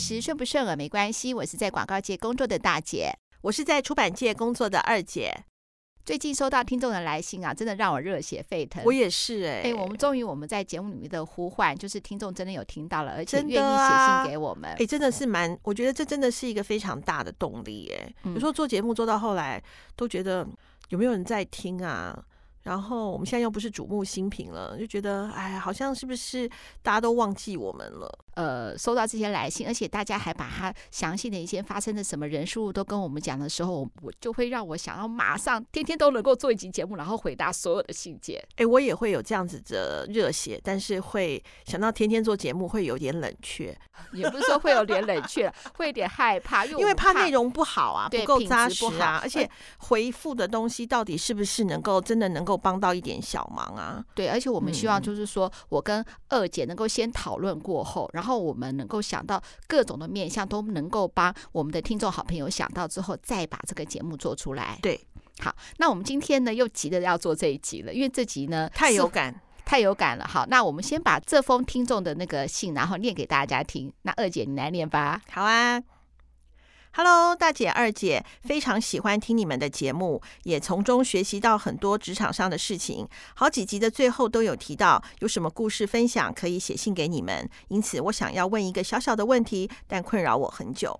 时顺不顺耳没关系，我是在广告界工作的大姐，我是在出版界工作的二姐。最近收到听众的来信啊，真的让我热血沸腾。我也是哎、欸，哎，我们终于我们在节目里面的呼唤，就是听众真的有听到了，而且愿意写信给我们。哎、啊，真的是蛮，我觉得这真的是一个非常大的动力哎。有时候做节目做到后来，都觉得有没有人在听啊？然后我们现在又不是瞩目新品了，就觉得哎，好像是不是大家都忘记我们了？呃，收到这些来信，而且大家还把它详细的一些发生的什么人数都跟我们讲的时候，我就会让我想要马上天天都能够做一集节目，然后回答所有的信件。哎，我也会有这样子的热血，但是会想到天天做节目会有点冷却，也不是说会有点冷却，会有点害怕，因为，因为怕内容不好啊，不够扎实啊，而且嗯、回复的东西到底是不是能够真的能够帮到一点小忙啊？对，而且我们希望就是说、嗯、我跟二姐能够先讨论过后，然后我们能够想到各种的面向，都能够帮我们的听众好朋友想到之后，再把这个节目做出来。对，好，那我们今天呢又急着要做这一集了，因为这集呢太有感，太有感了。好，那我们先把这封听众的那个信，然后念给大家听。那二姐你来念吧。好啊。Hello，大姐、二姐，非常喜欢听你们的节目，也从中学习到很多职场上的事情。好几集的最后都有提到有什么故事分享，可以写信给你们。因此，我想要问一个小小的问题，但困扰我很久。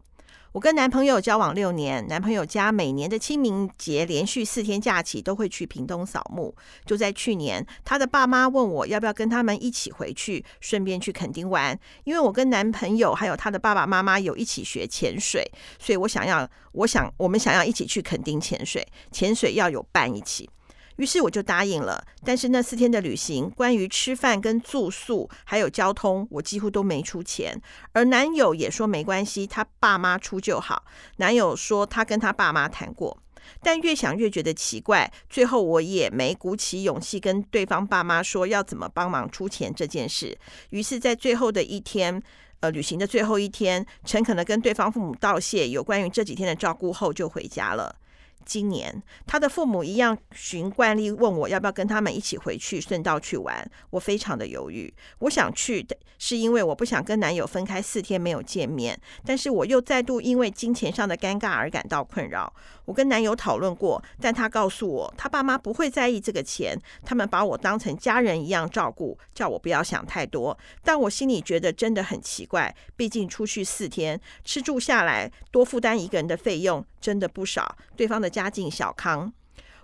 我跟男朋友交往六年，男朋友家每年的清明节连续四天假期都会去屏东扫墓。就在去年，他的爸妈问我要不要跟他们一起回去，顺便去垦丁玩。因为我跟男朋友还有他的爸爸妈妈有一起学潜水，所以我想要，我想我们想要一起去垦丁潜水，潜水要有伴一起。于是我就答应了，但是那四天的旅行，关于吃饭跟住宿还有交通，我几乎都没出钱。而男友也说没关系，他爸妈出就好。男友说他跟他爸妈谈过，但越想越觉得奇怪。最后我也没鼓起勇气跟对方爸妈说要怎么帮忙出钱这件事。于是，在最后的一天，呃，旅行的最后一天，诚恳的跟对方父母道谢，有关于这几天的照顾后，就回家了。今年，他的父母一样循惯例问我要不要跟他们一起回去，顺道去玩。我非常的犹豫。我想去是因为我不想跟男友分开四天没有见面，但是我又再度因为金钱上的尴尬而感到困扰。我跟男友讨论过，但他告诉我，他爸妈不会在意这个钱，他们把我当成家人一样照顾，叫我不要想太多。但我心里觉得真的很奇怪，毕竟出去四天，吃住下来多负担一个人的费用真的不少，对方的家境小康。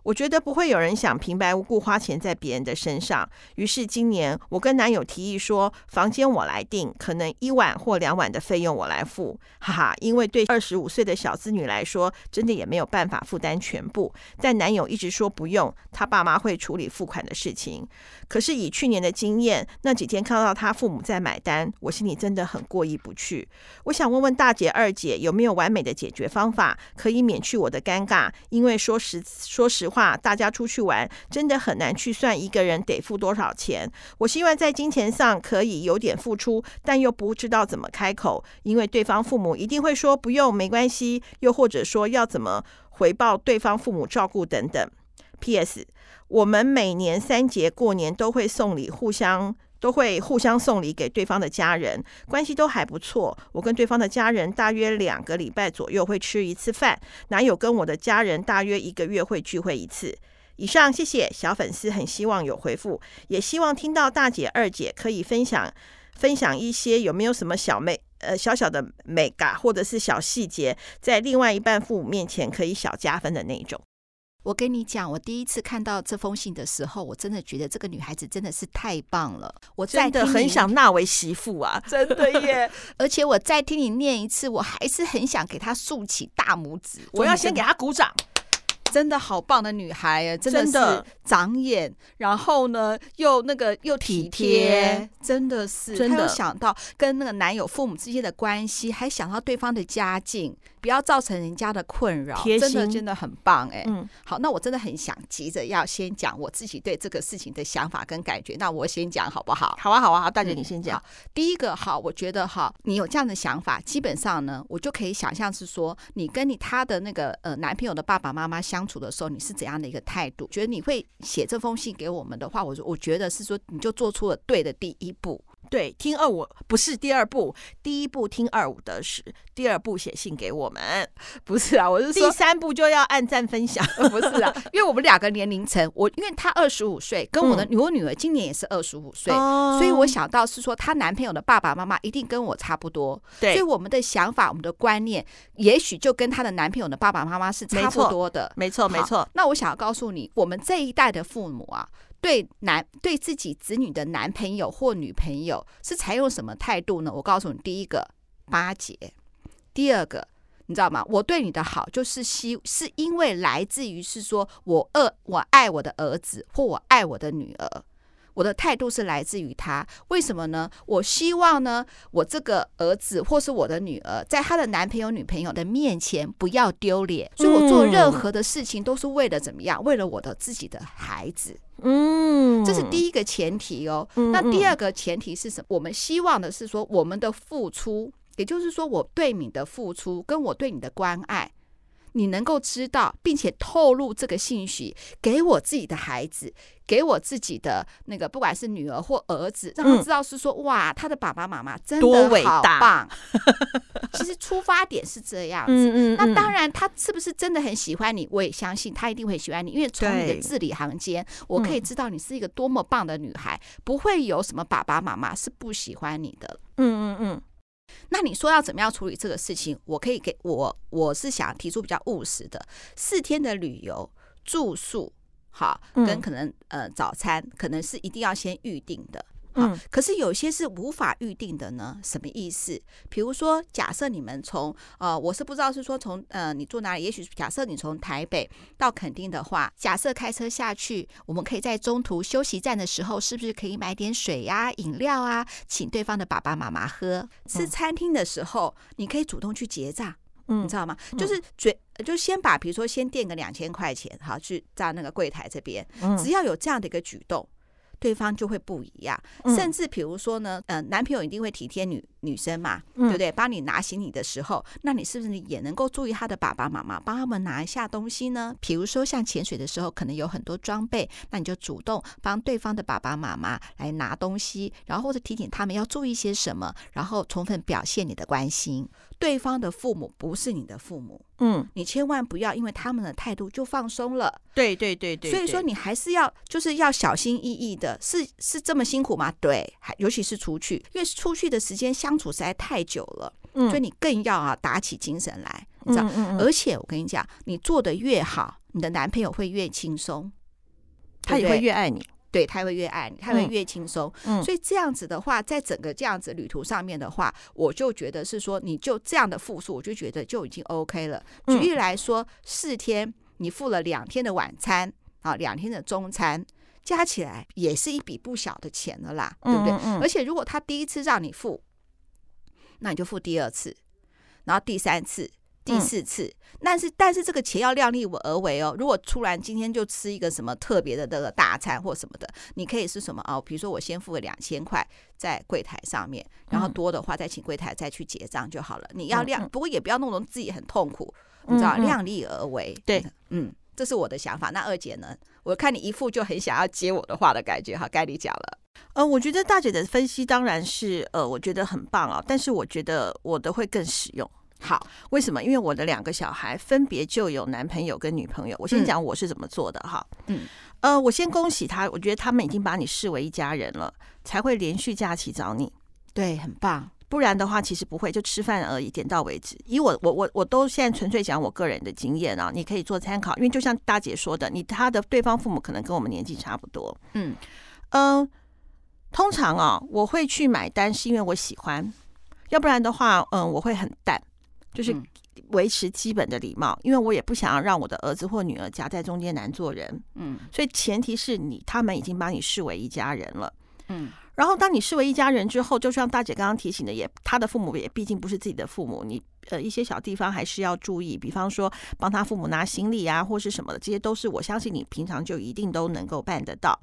我觉得不会有人想平白无故花钱在别人的身上，于是今年我跟男友提议说，房间我来订，可能一晚或两晚的费用我来付，哈哈，因为对二十五岁的小资女来说，真的也没有办法负担全部。但男友一直说不用，他爸妈会处理付款的事情。可是以去年的经验，那几天看到他父母在买单，我心里真的很过意不去。我想问问大姐、二姐，有没有完美的解决方法，可以免去我的尴尬？因为说实说实话。话，大家出去玩真的很难去算一个人得付多少钱。我希望在金钱上可以有点付出，但又不知道怎么开口，因为对方父母一定会说不用，没关系，又或者说要怎么回报对方父母照顾等等。P.S. 我们每年三节过年都会送礼，互相。都会互相送礼给对方的家人，关系都还不错。我跟对方的家人大约两个礼拜左右会吃一次饭，男友跟我的家人大约一个月会聚会一次。以上，谢谢小粉丝，很希望有回复，也希望听到大姐、二姐可以分享分享一些有没有什么小妹呃小小的美嘎或者是小细节，在另外一半父母面前可以小加分的那种。我跟你讲，我第一次看到这封信的时候，我真的觉得这个女孩子真的是太棒了。我真的很想纳为媳妇啊，真的耶！而且我再听你念一次，我还是很想给她竖起大拇指。我要先给她鼓掌。真的好棒的女孩啊，真的是长眼，然后呢又那个又体贴，真的是。真的想到跟那个男友父母之间的关系，还想到对方的家境。不要造成人家的困扰，真的真的很棒哎。嗯，好，那我真的很想急着要先讲我自己对这个事情的想法跟感觉。那我先讲好不好？好啊，好啊，好，大姐你先讲。嗯，第一个好，我觉得哈，你有这样的想法，基本上呢，我就可以想象是说，你跟你他的那个呃男朋友的爸爸妈妈相处的时候，你是怎样的一个态度？觉得你会写这封信给我们的话，我我觉得是说，你就做出了对的第一步。对，听二五不是第二步，第一步听二五得十，第二步写信给我们，不是啊，我是说第三步就要按赞分享，不是啊，因为我们两个年龄层，我因为她二十五岁，跟我的、嗯、我女儿今年也是二十五岁，哦、所以我想到是说，她男朋友的爸爸妈妈一定跟我差不多，对，所以我们的想法、我们的观念，也许就跟她的男朋友的爸爸妈妈是差不多的，没错，没错。那我想要告诉你，我们这一代的父母啊。对男对自己子女的男朋友或女朋友是采用什么态度呢？我告诉你，第一个巴结，第二个你知道吗？我对你的好就是希是因为来自于是说我爱我爱我的儿子或我爱我的女儿。我的态度是来自于他，为什么呢？我希望呢，我这个儿子或是我的女儿，在他的男朋友、女朋友的面前不要丢脸，所以我做任何的事情都是为了怎么样？为了我的自己的孩子。嗯，这是第一个前提哦。那第二个前提是什么？我们希望的是说，我们的付出，也就是说，我对你的付出，跟我对你的关爱。你能够知道，并且透露这个信息给我自己的孩子，给我自己的那个，不管是女儿或儿子，让他知道是说，嗯、哇，他的爸爸妈妈真的好棒。其实出发点是这样子。嗯嗯嗯，那当然，他是不是真的很喜欢你？我也相信他一定会喜欢你，因为从你的字里行间，我可以知道你是一个多么棒的女孩，不会有什么爸爸妈妈是不喜欢你的。嗯嗯嗯。那你说要怎么样处理这个事情？我可以给我，我是想提出比较务实的，四天的旅游住宿，好，跟可能呃早餐，可能是一定要先预定的。嗯，可是有些是无法预定的呢，什么意思？比如说，假设你们从呃，我是不知道是说从呃，你住哪里？也许假设你从台北到垦丁的话，假设开车下去，我们可以在中途休息站的时候，是不是可以买点水呀、啊、饮料啊，请对方的爸爸妈妈喝？吃餐厅的时候，你可以主动去结账，嗯，你知道吗？就是嘴，就先把比如说先垫个两千块钱，好，去在那个柜台这边，只要有这样的一个举动。对方就会不一样，甚至比如说呢，呃，男朋友一定会体贴女女生嘛，对不对？帮你拿行李的时候，那你是不是也能够注意他的爸爸妈妈，帮他们拿一下东西呢？比如说像潜水的时候，可能有很多装备，那你就主动帮对方的爸爸妈妈来拿东西，然后或者提醒他们要注意些什么，然后充分表现你的关心。对方的父母不是你的父母，嗯，你千万不要因为他们的态度就放松了。对对对对，所以说你还是要就是要小心翼翼的。是是这么辛苦吗？对，还尤其是出去，因为出去的时间相处实在太久了，嗯，所以你更要啊打起精神来，你知道？嗯嗯嗯，而且我跟你讲，你做的越好，你的男朋友会越轻松，他也会越爱你。对，他会越爱你，他会越轻松。嗯，所以这样子的话，在整个这样子旅途上面的话，我就觉得是说，你就这样的付出，我就觉得就已经 OK 了。举例来说，四天你付了两天的晚餐啊，两天的中餐，加起来也是一笔不小的钱了啦，对不对？而且如果他第一次让你付，那你就付第二次，然后第三次。第四次，嗯、但是但是这个钱要量力而为哦。如果突然今天就吃一个什么特别的这个大餐或什么的，你可以是什么哦？比如说我先付个两千块在柜台上面，然后多的话再请柜台再去结账就好了。你要量，不过也不要弄得自己很痛苦，你知道，量力而为。对，嗯，这是我的想法。那二姐呢？我看你一副就很想要接我的话的感觉，好，该你讲了。呃，我觉得大姐的分析当然是呃，我觉得很棒啊，但是我觉得我的会更实用。好，为什么？因为我的两个小孩分别就有男朋友跟女朋友。我先讲我是怎么做的哈。嗯，呃，我先恭喜他，我觉得他们已经把你视为一家人了，才会连续假期找你。对，很棒。不然的话，其实不会，就吃饭而已，点到为止。以我，我，我，我都现在纯粹讲我个人的经验啊，你可以做参考。因为就像大姐说的，你他的对方父母可能跟我们年纪差不多。嗯嗯、呃，通常啊，我会去买单是因为我喜欢，要不然的话，嗯、呃，我会很淡。就是维持基本的礼貌，因为我也不想要让我的儿子或女儿夹在中间难做人。嗯，所以前提是你他们已经把你视为一家人了。嗯，然后当你视为一家人之后，就像大姐刚刚提醒的也，也他的父母也毕竟不是自己的父母，你呃一些小地方还是要注意，比方说帮他父母拿行李啊，或是什么的，这些都是我相信你平常就一定都能够办得到。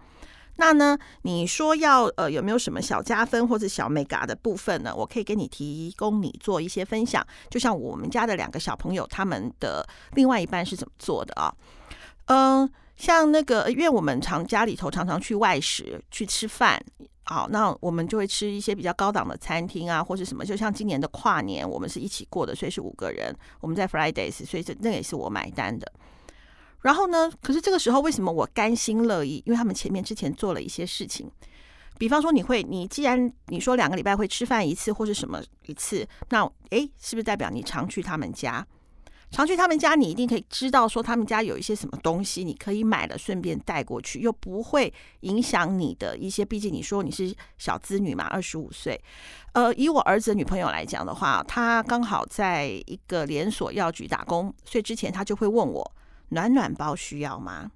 那呢？你说要呃有没有什么小加分或者小美嘎的部分呢？我可以给你提供你做一些分享。就像我们家的两个小朋友，他们的另外一半是怎么做的啊？嗯、像那个，因为我们常家里头常常去外食去吃饭，好，那我们就会吃一些比较高档的餐厅啊，或是什么。就像今年的跨年，我们是一起过的，所以是五个人，我们在 Fridays，所以这那也是我买单的。然后呢，可是这个时候为什么我甘心乐意？因为他们前面之前做了一些事情，比方说你会，你既然你说两个礼拜会吃饭一次或是什么一次，那诶，是不是代表你常去他们家？常去他们家，你一定可以知道说他们家有一些什么东西，你可以买了顺便带过去，又不会影响你的一些。毕竟你说你是小资女嘛，二十五岁。呃，以我儿子的女朋友来讲的话，她刚好在一个连锁药局打工，所以之前她就会问我：暖暖包需要吗？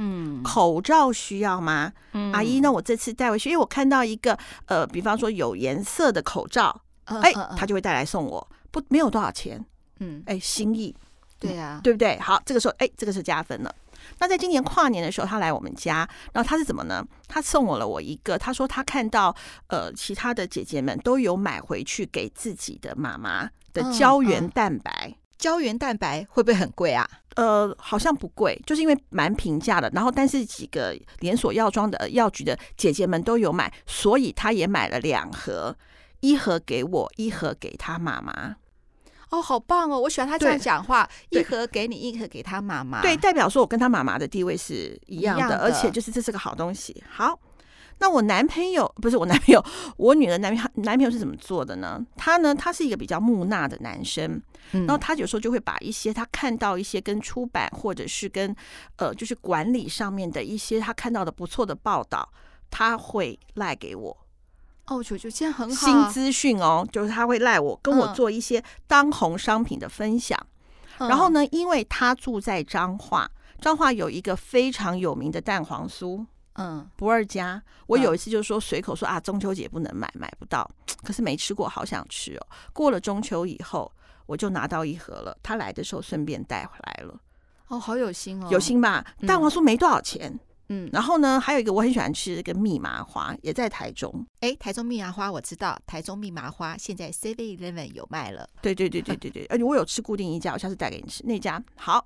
嗯，口罩需要吗？嗯，阿姨，那我这次带回去，因为我看到一个呃，比方说有颜色的口罩，哎，她就会带来送我，不，没有多少钱。嗯，哎，心意，对呀、啊，对不对？好，这个时候，哎，这个是加分了。那在今年跨年的时候，他来我们家，然后他是怎么呢？他送我了我一个，他说他看到呃其他的姐姐们都有买回去给自己的妈妈的胶原蛋白。胶原蛋白会不会很贵啊？呃，好像不贵，就是因为蛮平价的。然后，但是几个连锁药妆的药局的姐姐们都有买，所以她也买了两盒，一盒给我，一盒给她妈妈。哦，好棒哦！我喜欢他这样讲话，一盒给你，一盒给他妈妈。对，代表说我跟他妈妈的地位是一样的，样的，而且就是这是个好东西。好，那我男朋友不是我男朋友，我女儿男朋友男朋友是怎么做的呢？他呢，他是一个比较木讷的男生，嗯、然后他有时候就会把一些他看到一些跟出版或者是跟呃就是管理上面的一些他看到的不错的报道，他会赖给我。哦，我觉得这样很好。新资讯哦，就是他会赖我，跟我做一些当红商品的分享。嗯、然后呢，因为他住在彰化，彰化有一个非常有名的蛋黄酥，嗯，不二家。我有一次就说随口说啊，中秋节不能买，买不到。可是没吃过，好想吃哦。过了中秋以后，我就拿到一盒了。他来的时候顺便带回来了。哦，好有心哦，有心吧？蛋黄酥没多少钱。嗯嗯，然后呢，还有一个我很喜欢吃的，这个蜜麻花，也在台中。哎，台中蜜麻花我知道，台中蜜麻花现在 Seven Eleven 有卖了。对对对对对对，而且我有吃固定一家，我下次带给你吃那家。好，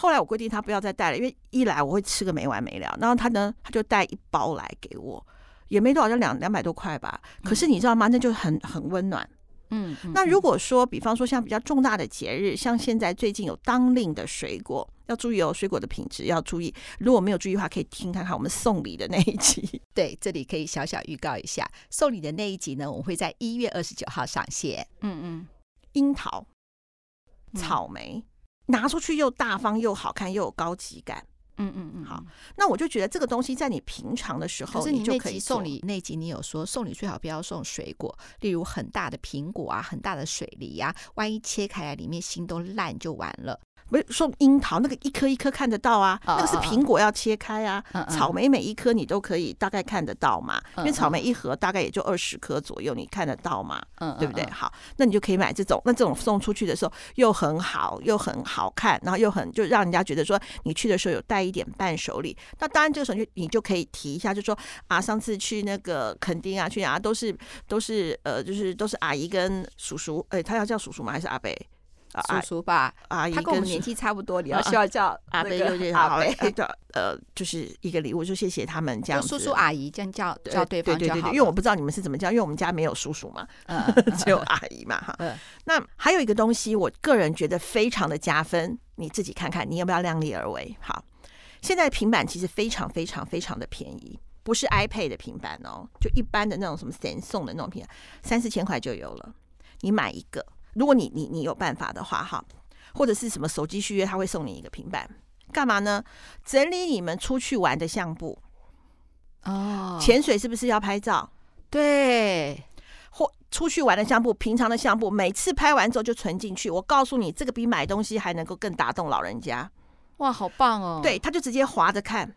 后来我规定他不要再带了，因为一来我会吃个没完没了。然后他呢，他就带一包来给我，也没多少，就两两百多块吧。可是你知道吗？那就很很温暖。嗯，那如果说，比方说像比较重大的节日，像现在最近有当令的水果，要注意哦，水果的品质要注意。如果没有注意的话，可以听看看我们送礼的那一集。对，这里可以小小预告一下，送礼的那一集呢，我们会在一月二十九号上线。嗯嗯，樱桃、草莓，拿出去又大方又好看又有高级感。嗯嗯嗯，好，那我就觉得这个东西在你平常的时候，你就可以送礼。那集你有说送礼最好不要送水果，例如很大的苹果啊，很大的水梨呀，万一切开来里面心都烂就完了。不是送樱桃，那个一颗一颗看得到啊，那个是苹果要切开啊。草莓每一颗你都可以大概看得到嘛，因为草莓一盒大概也就二十颗左右，你看得到嘛，对不对？好，那你就可以买这种，那这种送出去的时候又很好，又很好看，然后又很就让人家觉得说你去的时候有带一点伴手礼。那当然这个时候就你就可以提一下，就说啊，上次去那个垦丁啊，去啊都是都是呃，就是都是阿姨跟叔叔，哎，他要叫叔叔吗？还是阿伯？叔叔吧，阿姨他跟我们年纪差不多，你要需要叫阿伯，阿伯的呃，就是一个礼物，就谢谢他们这样子。叔叔阿姨这样叫叫对方就好。因为我不知道你们是怎么叫，因为我们家没有叔叔嘛 只有阿姨嘛哈。那还有一个东西，我个人觉得非常的加分，你自己看看，你要不要量力而为？好，现在平板其实非常非常非常的便宜，不是 iPad 的平板哦，就一般的那种什么 Samsung 的那种平板，三四千块就有了，你买一个。如果你你你有办法的话哈，或者是什么手机续约，他会送你一个平板，干嘛呢？整理你们出去玩的相簿哦，潜水是不是要拍照？对，或出去玩的相簿，平常的相簿，每次拍完之后就存进去。我告诉你，这个比买东西还能够更打动老人家。哇，好棒哦！对，他就直接划着看。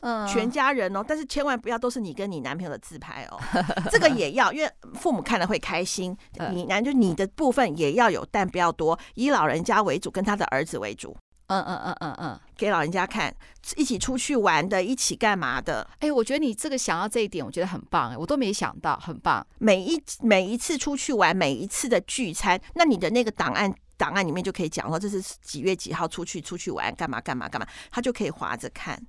嗯，全家人哦，但是千万不要都是你跟你男朋友的自拍哦，这个也要，因为父母看了会开心。你男就你的部分也要有，但不要多，以老人家为主，跟他的儿子为主。嗯嗯嗯嗯嗯，给老人家看，一起出去玩的，一起干嘛的？哎，我觉得你这个想要这一点，我觉得很棒哎，我都没想到，很棒。每一每一次出去玩，每一次的聚餐，那你的那个档案档案里面就可以讲说这是几月几号出去出去玩干嘛干嘛干嘛，他就可以划着看。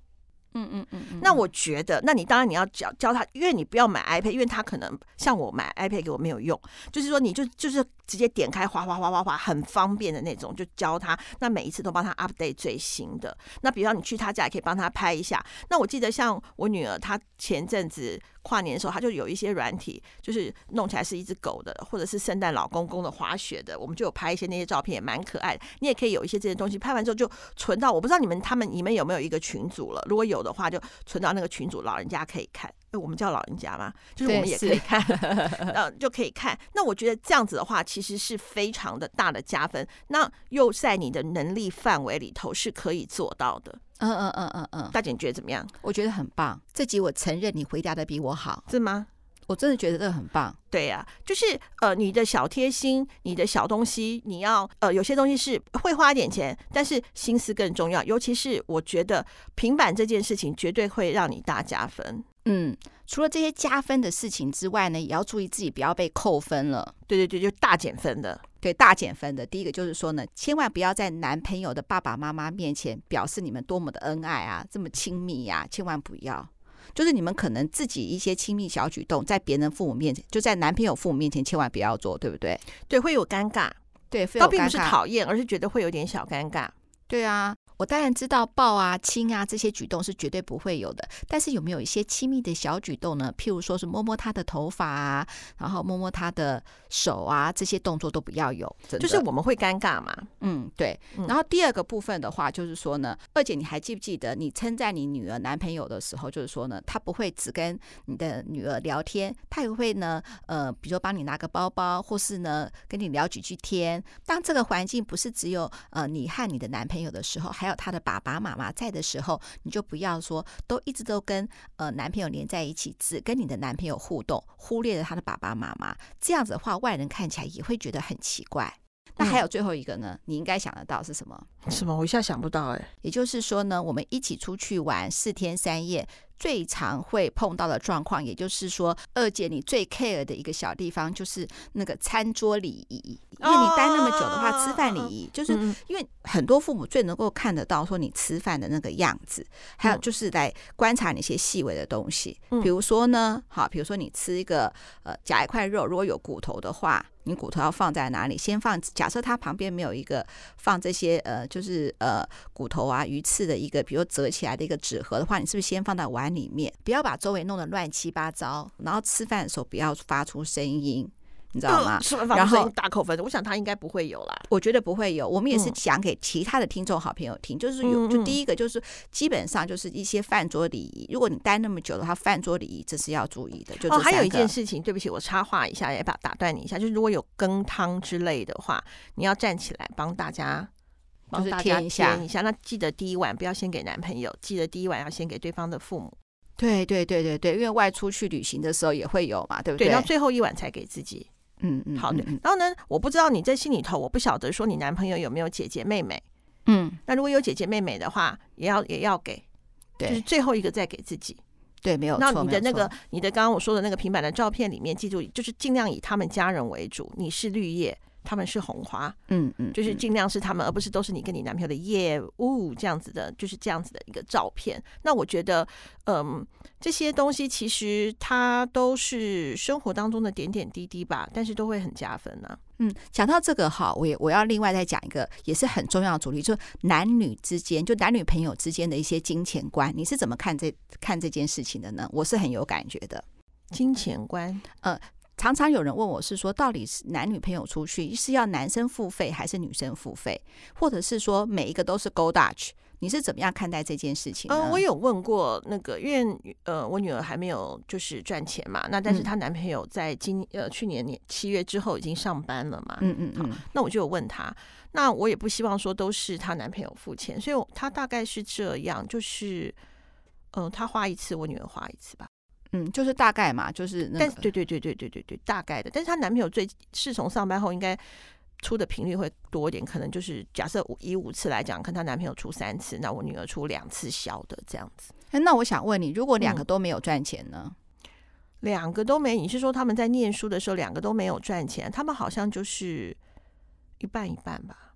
嗯嗯嗯。那我觉得，那你当然你要教教他，因为你不要买 iPad，因为他可能像我买 iPad 给我没有用，就是说你就就是。直接点开，滑滑滑滑滑，很方便的那种，就教他。那每一次都帮他 update 最新的。那比方你去他家，也可以帮他拍一下。那我记得像我女儿，她前阵子跨年的时候，她就有一些软体，就是弄起来是一只狗的，或者是圣诞老公公的滑雪的，我们就有拍一些那些照片，也蛮可爱的。你也可以有一些这些东西，拍完之后就存到。我不知道你们他们你们有没有一个群组了？如果有的话，就存到那个群组，老人家可以看。哎，我们叫老人家嘛，就是我们也可以看，呃，就可以看。那我觉得这样子的话，其实是非常的大的加分。那又在你的能力范围里头是可以做到的。嗯嗯嗯嗯嗯，大姐你觉得怎么样？我觉得很棒。这集我承认你回答的比我好，是吗？我真的觉得这个很棒。对呀、啊，就是呃，你的小贴心，你的小东西，你要呃，有些东西是会花一点钱，但是心思更重要。尤其是我觉得平板这件事情，绝对会让你大加分。嗯，除了这些加分的事情之外呢，也要注意自己不要被扣分了。对对对，就大减分的。对，大减分的。第一个就是说呢，千万不要在男朋友的爸爸妈妈面前表示你们多么的恩爱啊，这么亲密呀、啊，千万不要。就是你们可能自己一些亲密小举动，在别人父母面前，就在男朋友父母面前，千万不要做，对不对？对，会有尴尬。对，倒并不是讨厌，而是觉得会有点小尴尬。对啊。我当然知道抱啊、亲啊这些举动是绝对不会有的，但是有没有一些亲密的小举动呢？譬如说是摸摸他的头发啊，然后摸摸他的手啊，这些动作都不要有，就是我们会尴尬嘛。嗯，对。然后第二个部分的话，就是说呢，二姐你还记不记得你称赞你女儿男朋友的时候，就是说呢，他不会只跟你的女儿聊天，他也会呢，呃，比如说帮你拿个包包，或是呢跟你聊几句天。当这个环境不是只有呃你和你的男朋友的时候，还还有他的爸爸妈妈在的时候，你就不要说都一直都跟呃男朋友连在一起，只跟你的男朋友互动，忽略了他的爸爸妈妈。这样子的话，外人看起来也会觉得很奇怪。那还有最后一个呢？你应该想得到是什么？什么？我一下想不到哎。也就是说呢，我们一起出去玩四天三夜。最常会碰到的状况，也就是说，二姐你最 care 的一个小地方，就是那个餐桌礼仪。因为你待那么久的话，吃饭礼仪就是因为很多父母最能够看得到说你吃饭的那个样子，还有就是来观察那些细微的东西。比如说呢，好，比如说你吃一个呃夹一块肉，如果有骨头的话。你骨头要放在哪里？先放，假设它旁边没有一个放这些呃，就是呃骨头啊、鱼刺的一个，比如折起来的一个纸盒的话，你是不是先放到碗里面？不要把周围弄得乱七八糟，然后吃饭的时候不要发出声音。你知道吗？然后大扣分，我想他应该不会有啦。我觉得不会有。我们也是讲给其他的听众好朋友听，就是有，就第一个就是基本上就是一些饭桌礼仪。如果你待那么久的话，饭桌礼仪这是要注意的。就哦，还有一件事情，对不起，我插话一下，也把打断你一下，就是如果有羹汤之类的话，你要站起来帮大家，帮大家添一下。那记得第一晚不要先给男朋友，记得第一晚要先给对方的父母。对对对对对，因为外出去旅行的时候也会有嘛，对不对？对，然后最后一晚才给自己。嗯嗯，好的。然后呢，我不知道你在心里头，我不晓得说你男朋友有没有姐姐妹妹。嗯，那如果有姐姐妹妹的话，也要也要给，对，就是最后一个再给自己。对，没有。那你的那个，你的刚刚我说的那个平板的照片里面，记住就是尽量以他们家人为主，你是绿叶。他们是红花，嗯嗯，就是尽量是他们，而不是都是你跟你男朋友的业务这样子的，就是这样子的一个照片。那我觉得，嗯，这些东西其实它都是生活当中的点点滴滴吧，但是都会很加分呢、啊。嗯，讲到这个哈，我也我要另外再讲一个，也是很重要的主题，就是男女之间，就男女朋友之间的一些金钱观，你是怎么看这看这件事情的呢？我是很有感觉的，金钱观，呃。常常有人问我是说，到底是男女朋友出去是要男生付费还是女生付费，或者是说每一个都是 Go Dutch？你是怎么样看待这件事情？嗯、呃，我有问过那个，因为呃，我女儿还没有就是赚钱嘛，那但是她男朋友在今呃去年年七月之后已经上班了嘛，嗯嗯嗯，那我就有问她，那我也不希望说都是她男朋友付钱，所以她大概是这样，就是嗯、呃，她花一次，我女儿花一次吧。嗯，就是大概嘛，就是那个，但对对对对对对对，大概的。但是她男朋友最是从上班后应该出的频率会多一点，可能就是假设以五次来讲，跟她男朋友出三次，那我女儿出两次小的这样子。哎那我想问你，如果两个都没有赚钱呢？嗯，两个都没，你是说他们在念书的时候两个都没有赚钱？他们好像就是一半一半吧。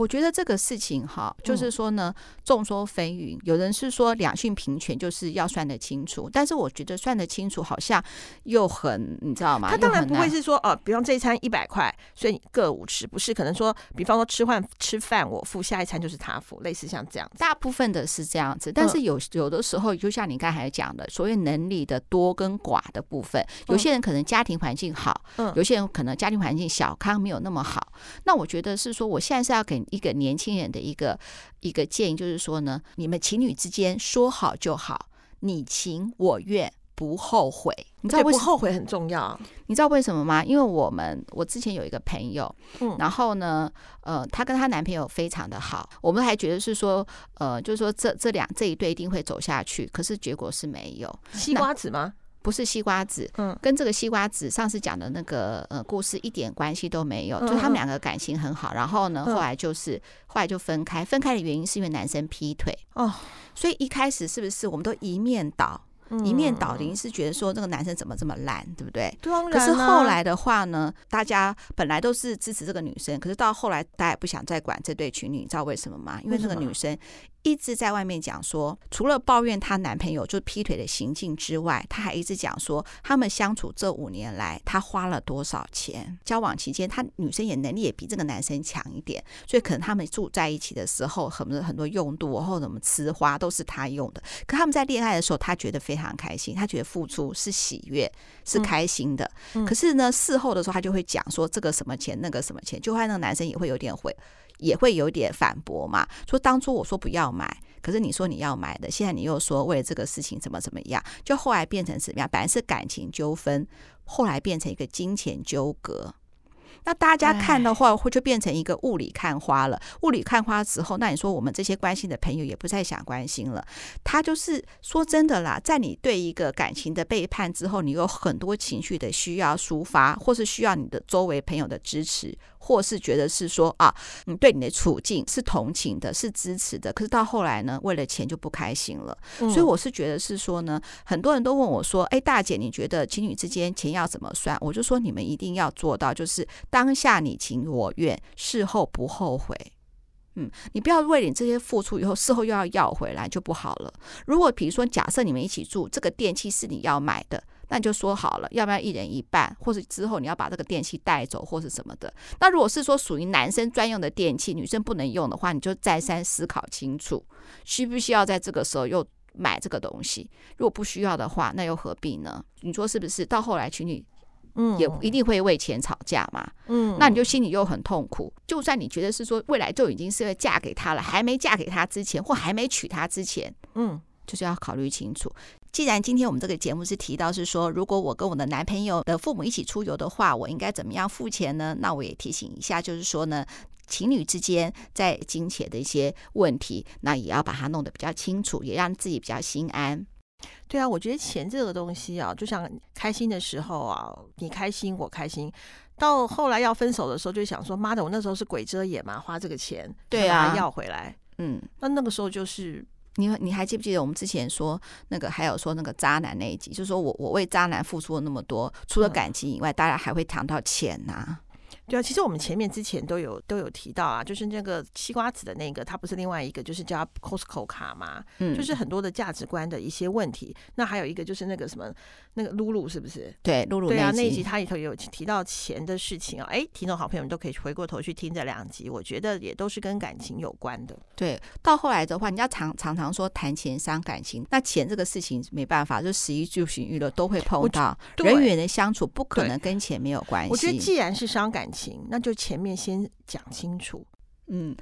我觉得这个事情哈，就是说呢，众说纷纭。有人是说两性平权就是要算得清楚，但是我觉得算得清楚好像又很，你知道吗？他当然不会是说，哦，比方这一餐一百块，所以各五十，不是？可能说，比方说吃饭吃饭我付，下一餐就是他付，类似像这样子。大部分的是这样子，但是有有的时候，就像你刚才讲的，所谓能力的多跟寡的部分，有些人可能家庭环境好，嗯，有些人可能家庭环境小康没有那么好。那我觉得是说，我现在是要给。一个年轻人的一个一个建议就是说呢，你们情侣之间说好就好，你情我愿，不后悔。你知道为什么？不后悔很重要。你知道为什么吗？因为我们我之前有一个朋友，嗯，然后呢，呃，她跟她男朋友非常的好，我们还觉得是说，呃，就是说这这两这一对一定会走下去，可是结果是没有。西瓜子吗？不是西瓜子，嗯，跟这个西瓜子上次讲的那个呃故事一点关系都没有，嗯、就他们两个感情很好，然后呢，后来就是、嗯、后来就分开，分开的原因是因为男生劈腿哦，所以一开始是不是我们都一面倒？一面倒，林是觉得说这个男生怎么这么烂，对不对？当然。可是后来的话呢，大家本来都是支持这个女生，可是到后来大家也不想再管这对情侣，你知道为什么吗？因为那个女生一直在外面讲说，除了抱怨她男朋友就是劈腿的行径之外，她还一直讲说他们相处这五年来，她花了多少钱？交往期间，她女生也能力也比这个男生强一点，所以可能他们住在一起的时候，很多很多用度或者什么吃花都是她用的。可他们在恋爱的时候，她觉得非常。开心，她觉得付出是喜悦，是开心的。嗯嗯、可是呢，事后的时候，她就会讲说这个什么钱，那个什么钱，就会那个男生也会有点会，也会有点反驳嘛。说当初我说不要买，可是你说你要买的，现在你又说为了这个事情怎么怎么样，就后来变成什么样？本来是感情纠纷，后来变成一个金钱纠葛。那大家看的话，会就变成一个雾里看花了。雾里看花之后，那你说我们这些关心的朋友也不再想关心了。他就是说真的啦，在你对一个感情的背叛之后，你有很多情绪的需要抒发，或是需要你的周围朋友的支持。或是觉得是说啊，你对你的处境是同情的，是支持的，可是到后来呢，为了钱就不开心了。所以我是觉得是说呢，很多人都问我说：“哎，大姐，你觉得情侣之间钱要怎么算？”我就说你们一定要做到，就是当下你情我愿，事后不后悔。嗯，你不要为你这些付出以后，事后又要要回来就不好了。如果比如说，假设你们一起住，这个电器是你要买的。那你就说好了，要不要一人一半，或是之后你要把这个电器带走，或是什么的。那如果是说属于男生专用的电器，女生不能用的话，你就再三思考清楚，需不需要在这个时候又买这个东西。如果不需要的话，那又何必呢？你说是不是？到后来情侣，嗯，也一定会为钱吵架嘛。嗯，那你就心里又很痛苦。就算你觉得是说未来就已经是要嫁给他了，还没嫁给他之前，或还没娶他之前，嗯，就是要考虑清楚。既然今天我们这个节目是提到是说，如果我跟我的男朋友的父母一起出游的话，我应该怎么样付钱呢？那我也提醒一下，就是说呢，情侣之间在金钱的一些问题，那也要把它弄得比较清楚，也让自己比较心安。对啊，我觉得钱这个东西啊，就像开心的时候啊，你开心我开心，到后来要分手的时候，就想说，妈的，我那时候是鬼遮眼嘛，花这个钱，对啊，要回来，嗯，那那个时候就是。你你还记不记得我们之前说那个，还有说那个渣男那一集，就是说我我为渣男付出了那么多，除了感情以外，大家还会谈到钱呐、啊。对啊，其实我们前面之前都有都有提到啊，就是那个西瓜子的那个，它不是另外一个，就是叫 Costco 卡嘛，嗯，就是很多的价值观的一些问题。那还有一个就是那个什么那个露露是不是？对，露露对啊，那一集它里头有提到钱的事情啊。哎，听众好朋友们都可以回过头去听这两集，我觉得也都是跟感情有关的。对，到后来的话，人家常常常说谈钱伤感情，那钱这个事情没办法，就食衣住行娱乐都会碰到，人与人的相处不可能跟钱没有关系。我觉得既然是伤感情，那就前。面先讲清楚，嗯，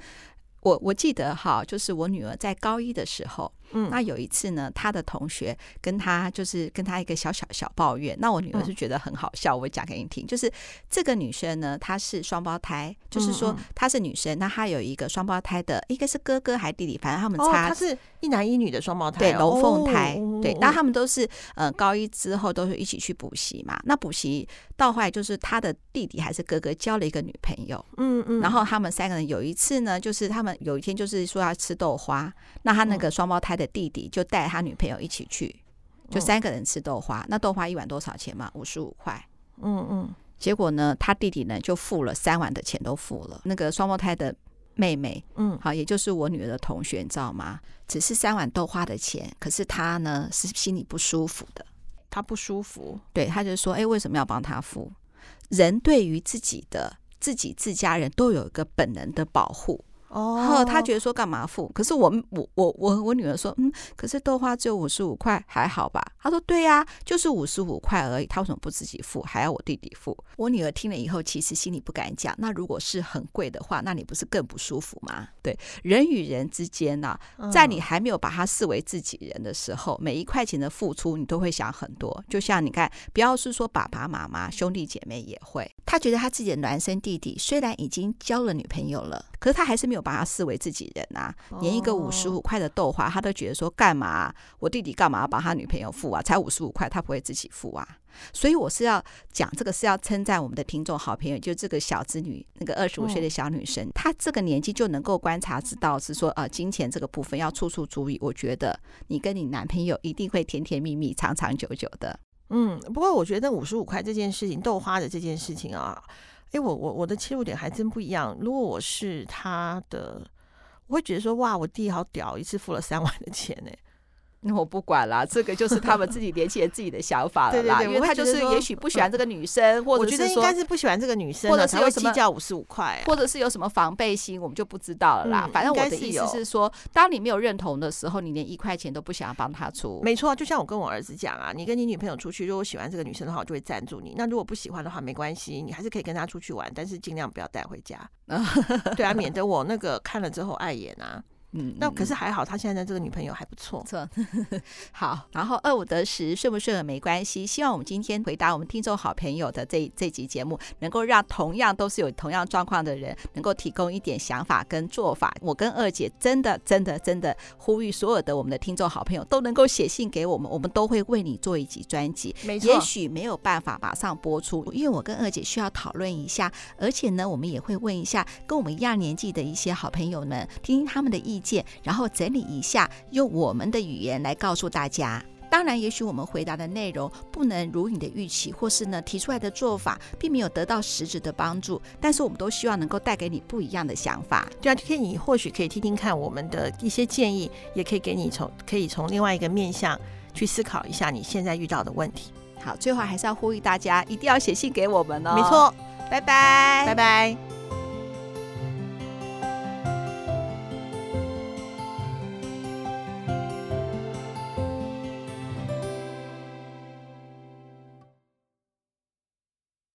我我记得哈，就是我女儿在高一的时候。嗯，那有一次呢，他的同学跟他就是跟他一个小小小抱怨，那我女儿是觉得很好笑，我讲给你听。就是这个女生呢，她是双胞胎，就是说她是女生，那她有一个双胞胎的，一个是哥哥还是弟弟，反正他们差，她是一男一女的双胞胎，对，龙凤胎，对。那他们都是呃高一之后都是一起去补习嘛。那补习到后来就是他的弟弟还是哥哥交了一个女朋友，嗯嗯，然后他们三个人有一次呢，就是他们有一天就是说要吃豆花，那他那个双胞胎。的弟弟就带他女朋友一起去，就三个人吃豆花。那豆花一碗多少钱嘛？五十五块。嗯嗯。结果呢，他弟弟呢就付了三碗的钱都付了。那个双胞胎的妹妹，嗯，好，也就是我女儿的同学，你知道吗？只是三碗豆花的钱，可是他呢是心里不舒服的。他不舒服，对，他就说：“哎，为什么要帮他付？人对于自己的自己自家人都有一个本能的保护。”哦，他觉得说干嘛付？可是我我我我我女儿说，嗯，可是豆花只有五十五块，还好吧？他说对呀，就是五十五块而已，他为什么不自己付，还要我弟弟付？我女儿听了以后，其实心里不敢讲。那如果是很贵的话，那你不是更不舒服吗？对，人与人之间呢，在你还没有把他视为自己人的时候，每一块钱的付出，你都会想很多。就像你看，不要是说爸爸妈妈、兄弟姐妹也会，他觉得他自己的孪生弟弟虽然已经交了女朋友了，可是他还是没有把他视为自己人啊，连一个五十五块的豆花，他都觉得说干嘛？我弟弟干嘛要帮他女朋友付啊？才五十五块，他不会自己付啊？所以我是要讲这个，是要称赞我们的听众好朋友，就这个小子女，那个二十五岁的小女生，嗯、她这个年纪就能够观察知道，是说呃，金钱这个部分要处处注意。我觉得你跟你男朋友一定会甜甜蜜蜜、长长久久的。嗯，不过我觉得五十五块这件事情，豆花的这件事情啊。哎，我我我的切入点还真不一样。如果我是他的，我会觉得说，哇，我弟好屌，一次付了三万的钱呢。那 我不管啦，这个就是他们自己年轻人自己的想法了 啦。对对对，因为他就是也许不喜欢这个女生，或者是说应该是不喜欢这个女生，或者是有什么计较五十五块，或者是有什么防备心，我们就不知道了啦。嗯、反正我的意思是说，当你没有认同的时候，你连一块钱都不想要帮他出。没错，就像我跟我儿子讲啊，你跟你女朋友出去，如果喜欢这个女生的话，我就会赞助你；那如果不喜欢的话，没关系，你还是可以跟他出去玩，但是尽量不要带回家。对啊，免得我那个看了之后碍眼啊。嗯，那可是还好，他现在这个女朋友还不错。错，好，然后二五得十，顺不顺耳没关系。希望我们今天回答我们听众好朋友的这这集节目，能够让同样都是有同样状况的人，能够提供一点想法跟做法。我跟二姐真的真的真的呼吁所有的我们的听众好朋友都能够写信给我们，我们都会为你做一集专辑。没错，也许没有办法马上播出，因为我跟二姐需要讨论一下，而且呢，我们也会问一下跟我们一样年纪的一些好朋友们，听听他们的意见。见，然后整理一下，用我们的语言来告诉大家。当然，也许我们回答的内容不能如你的预期，或是呢提出来的做法并没有得到实质的帮助。但是，我们都希望能够带给你不一样的想法。对啊，今天你或许可以听听看我们的一些建议，也可以给你从可以从另外一个面向去思考一下你现在遇到的问题。好，最后还是要呼吁大家一定要写信给我们哦。没错，拜拜，拜拜。